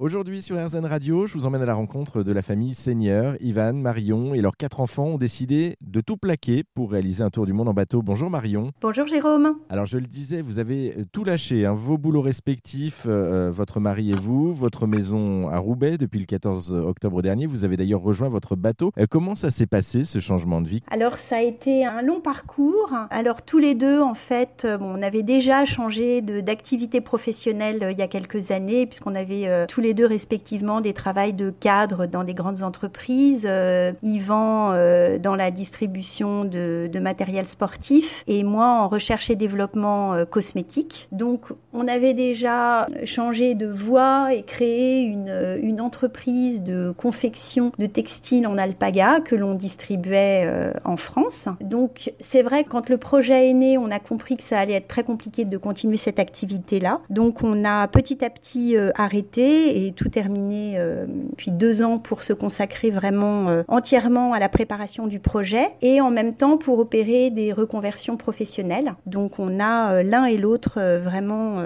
Aujourd'hui sur RZN Radio, je vous emmène à la rencontre de la famille Seigneur. Ivan, Marion et leurs quatre enfants ont décidé de tout plaquer pour réaliser un tour du monde en bateau. Bonjour Marion. Bonjour Jérôme. Alors je le disais, vous avez euh, tout lâché, hein, vos boulots respectifs, euh, euh, votre mari et vous, votre maison à Roubaix depuis le 14 octobre dernier. Vous avez d'ailleurs rejoint votre bateau. comment ça s'est passé ce changement de vie? Alors ça a été un long parcours. Alors tous les deux, en fait, on avait déjà changé d'activité professionnelle il y a quelques années puisqu'on avait tous les deux respectivement des travails de cadre dans des grandes entreprises, euh, Yvan euh, dans la distribution de, matériel sportif et moi en recherche et développement euh, cosmétique. Donc on avait déjà changé de voie et créé une, une entreprise de confection de textiles en alpaga que l'on distribuait en France. Donc c'est vrai quand le projet est né, on a compris que ça allait être très compliqué de continuer cette activité-là. Donc on a petit à petit arrêté tout terminé euh, depuis deux ans pour se consacrer vraiment euh, entièrement à la préparation du projet et en même temps pour opérer des reconversions professionnelles. Donc on a euh, l'un et l'autre vraiment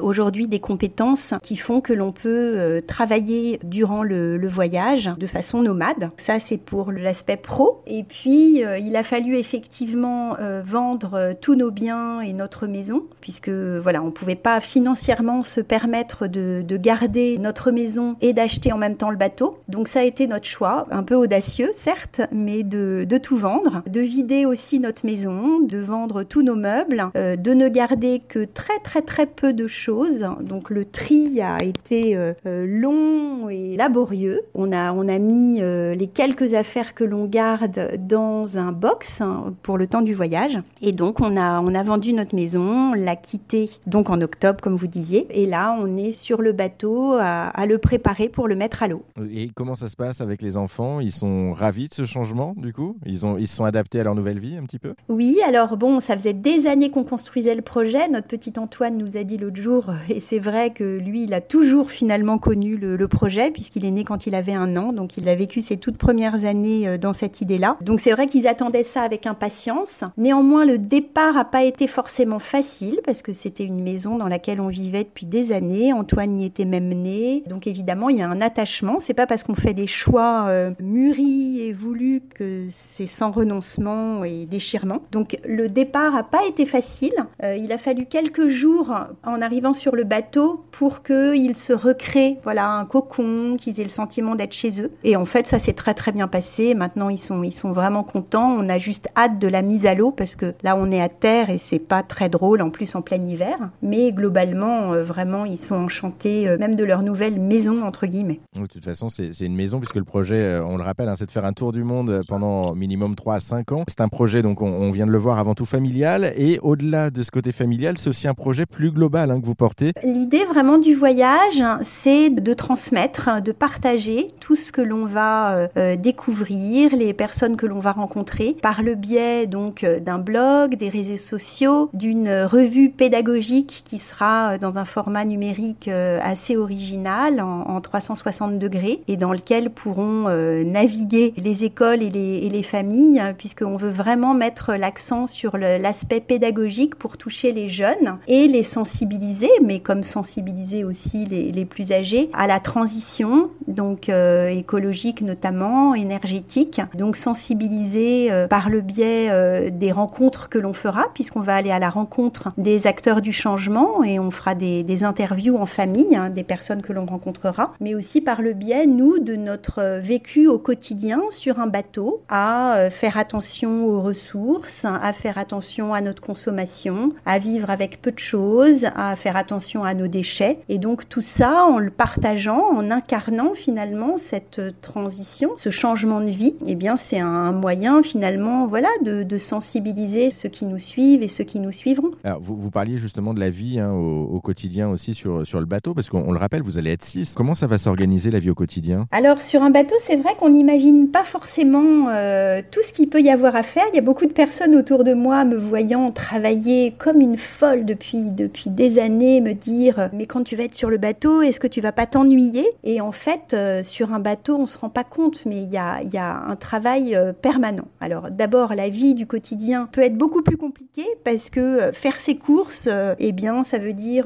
aujourd'hui des compétences qui font que l'on peut travailler durant le, le, voyage de façon nomade. Ça c'est pour l'aspect pro. Et puis il a fallu effectivement vendre tous nos biens et notre maison puisque voilà on pouvait pas financièrement se permettre de, de garder notre maison et d'acheter en même temps le bateau. Donc ça a été notre choix, un peu audacieux certes, mais de, tout vendre, de vider aussi notre maison, de vendre tous nos meubles, euh, de ne garder que très très très peu de choses. Donc le tri a été euh, euh, long et laborieux. On a, on a mis les quelques affaires que l'on garde dans un box hein, pour le temps du voyage. Et donc on a, on a vendu notre maison, l'a quitté donc en octobre comme vous disiez. Et là on est sur le bateau à, à le préparer pour le mettre à l'eau. Et comment ça se passe avec les enfants? Ils sont ravis de ce changement du coup? Ils, ont, ils se sont adaptés à leur nouvelle vie un petit peu? Oui, alors bon, ça faisait des années qu'on construisait le projet. Notre petit Antoine nous a dit l'autre jour, et c'est vrai que lui, il a toujours finalement connu le, le projet puisqu'il est né quand il avait un an, donc il a vécu ses toutes premières années euh, dans cette idée-là. Donc c'est vrai qu'ils attendaient ça avec impatience. Néanmoins, le départ n'a pas été forcément facile parce que c'était une maison dans laquelle on vivait depuis des années. Antoine y était même né, donc évidemment, il y a un attachement. C'est pas parce qu'on fait des choix euh, mûris et voulus que c'est sans renoncement et déchirement. Donc le départ a pas été facile. Euh, il a fallu quelques jours en arrivant sur le bateau pour qu'ils se recréent, voilà, un cocon, qu'ils aient le sentiment d'être chez eux. Et en fait, ça s'est très très bien passé. Maintenant, ils sont ils sont vraiment contents. On a juste hâte de la mise à l'eau parce que là, on est à terre et c'est pas très drôle en plus en plein hiver. Mais globalement, euh, vraiment, ils sont enchantés même de leur nouvelle maison entre guillemets. De toute façon, c'est une maison puisque le projet, euh, on le rappelle, hein, c'est de faire un tour du monde pendant minimum 3 à 5 ans. C'est un projet, donc on, vient de le voir avant tout familial. Et au-delà de ce côté familial, c'est aussi un projet plus global hein, que vous portez. L'idée vraiment du voyage, c'est de transmettre, de partager tout ce que l'on va euh, euh, découvrir, les personnes que l'on va rencontrer par le biais donc d'un blog, des réseaux sociaux, d'une revue pédagogique qui sera dans un format numérique assez original en, en 360 degrés et dans lequel pourront euh, naviguer les écoles et les, familles, hein, puisqu'on veut vraiment mettre l'accent sur l'aspect pédagogique pour toucher les jeunes et les sensibiliser, mais comme sensibiliser aussi les, plus âgés à la transition, donc euh, écologique notamment, énergétique. Donc sensibiliser euh, par le biais des rencontres que l'on fera, puisqu'on va aller à la rencontre des acteurs du changement et on fera des, des interviews en famille, hein, des personnes que l'on rencontrera, mais aussi par le biais, nous, de notre vécu au quotidien sur un bateau, à euh, faire attention aux ressources, à faire attention à notre consommation, à vivre avec peu de choses, à faire attention à nos déchets. Et donc tout ça, en le partageant, en incarnant finalement cette transition, ce changement de vie, eh bien c'est un moyen finalement, voilà, de, sensibiliser ceux qui nous suivent et ceux qui nous suivront. Vous parliez justement de la vie hein, au, au, quotidien aussi sur, sur le bateau, parce qu'on le rappelle, vous allez être six. Comment ça va s'organiser la vie au quotidien? Alors sur un bateau, c'est vrai qu'on n'imagine pas forcément euh, tout ce qu'il peut y avoir à faire. Il y a beaucoup de personnes autour de moi me voyant travailler comme une folle depuis, depuis des années, me dire mais quand tu vas être sur le bateau, est-ce que tu vas pas t'ennuyer? Et en fait, euh, sur un bateau, on se rend pas compte, mais il y a, y a un travail euh, permanent. Alors d'abord, la vie du quotidien peut être beaucoup plus compliquée parce que faire ses courses, eh bien, ça veut dire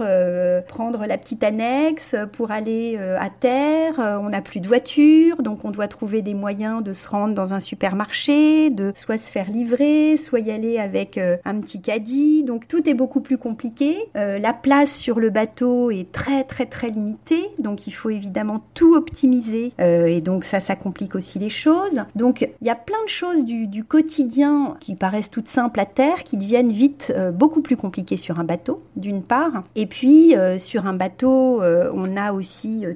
prendre la petite annexe pour aller à terre. on n'a plus de voiture, donc on doit trouver des moyens de se rendre dans un supermarché, de soit se faire livrer, soit y aller avec euh, un petit caddie. Donc tout est beaucoup plus compliqué. Euh, la place sur le bateau est très très très limitée, donc il faut évidemment tout optimiser. Euh, et donc ça, ça complique aussi les choses. Donc il y a plein de choses du, du, quotidien qui paraissent toutes simples à terre, qui deviennent vite beaucoup plus compliquées sur un bateau, d'une part. Et puis sur un bateau, on a aussi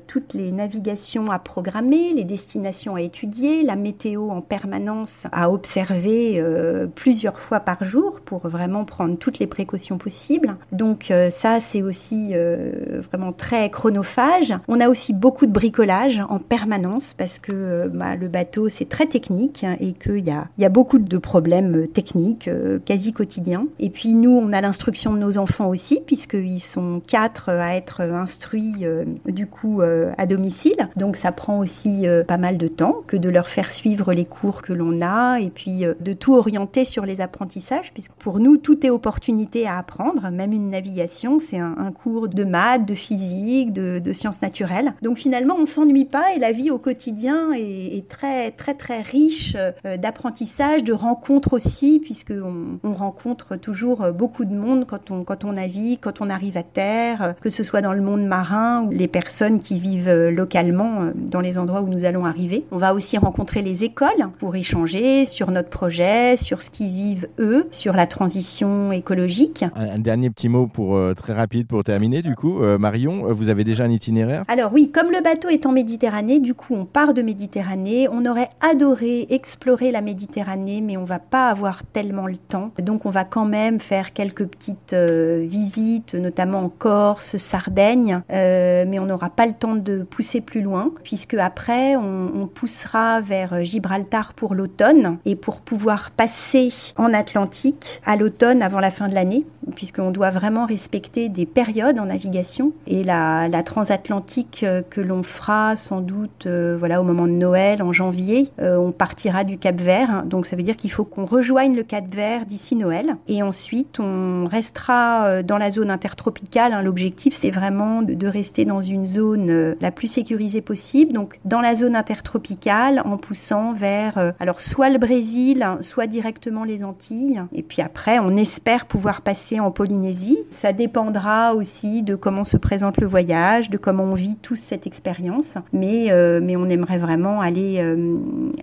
toutes les navigations à programmer, les destinations à étudier, la météo en permanence à observer euh, plusieurs fois par jour pour vraiment prendre toutes les précautions possibles. Donc euh, ça, c'est aussi euh, vraiment très chronophage. On a aussi beaucoup de bricolage en permanence parce que bah, le bateau, c'est très technique et qu'il y y a beaucoup de problèmes techniques quasi quotidiens. Et puis nous, on a l'instruction de nos enfants aussi puisqu'ils sont quatre à être instruits du coup à domicile. Donc ça prend aussi pas mal de temps que de leur faire suivre les cours que l'on a et puis euh, de tout orienter sur les apprentissages, puisque pour nous, tout est opportunité à apprendre, même une navigation, c'est un, cours de maths, de physique, de, sciences naturelles. Donc finalement, on s'ennuie pas et la vie au quotidien est, très très très riche euh, d'apprentissage, de rencontres aussi, puisque on, rencontre toujours beaucoup de monde quand on quand on navigue, quand on arrive à terre, que ce soit dans le monde marin ou les personnes qui vivent localement euh, dans les endroits où nous allons arriver. On va aussi rencontrer les écoles pour échanger sur notre projet, sur ce qu'ils vivent eux, sur la transition écologique. Un, dernier petit mot pour euh, très rapide pour terminer du coup. Euh, Marion, euh, vous avez déjà un itinéraire? Alors oui, comme le bateau est en Méditerranée, du coup on part de Méditerranée. On aurait adoré explorer la Méditerranée, mais on va pas avoir tellement le temps. Donc on va quand même faire quelques petites visites, notamment en Corse, Sardaigne, mais on n'aura pas le temps de pousser plus loin, puisque après on, poussera vers Gibraltar pour l'automne et pour pouvoir passer en Atlantique à l'automne avant la fin de l'année, puisqu'on doit vraiment respecter des périodes en navigation. Et la, transatlantique euh, que l'on fera sans doute euh, voilà, au moment de Noël, en janvier, euh, on partira du Cap Vert. Donc ça veut dire qu'il faut qu'on rejoigne le Cap Vert d'ici Noël. Et ensuite, on restera dans la zone intertropicale. Hein. L'objectif, c'est vraiment de, rester dans une zone la plus sécurisée possible. Donc dans la zone intertropicale, en poussant vers alors soit le Brésil, soit directement les Antilles. Et puis après, on espère pouvoir passer en Polynésie. Ça dépendra aussi de comment se présente le voyage, de comment on vit tous cette expérience. Mais, euh, mais on aimerait vraiment aller, euh,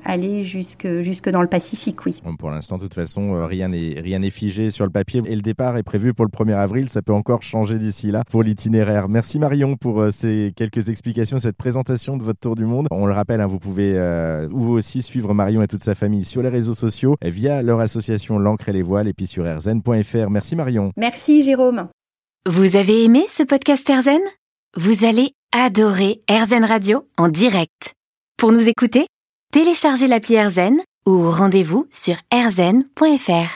aller jusque, jusque dans le Pacifique, oui. pour l'instant, de toute façon, euh, rien n'est rien n'est figé sur le papier. Et le départ est prévu pour le 1er avril. Ça peut encore changer d'ici là pour l'itinéraire. Merci Marion pour ces quelques explications, cette présentation de votre tour du monde. On le rappelle, hein, vous pouvez vous aussi suivre Marion et toute sa famille sur les réseaux sociaux via leur association L'encre et les voiles et puis sur rzn.fr. Merci Marion. Merci Jérôme. Vous avez aimé ce podcast RZN Vous allez adorer RZN Radio en direct. Pour nous écouter, téléchargez l'appli RZN ou rendez-vous sur rzn.fr.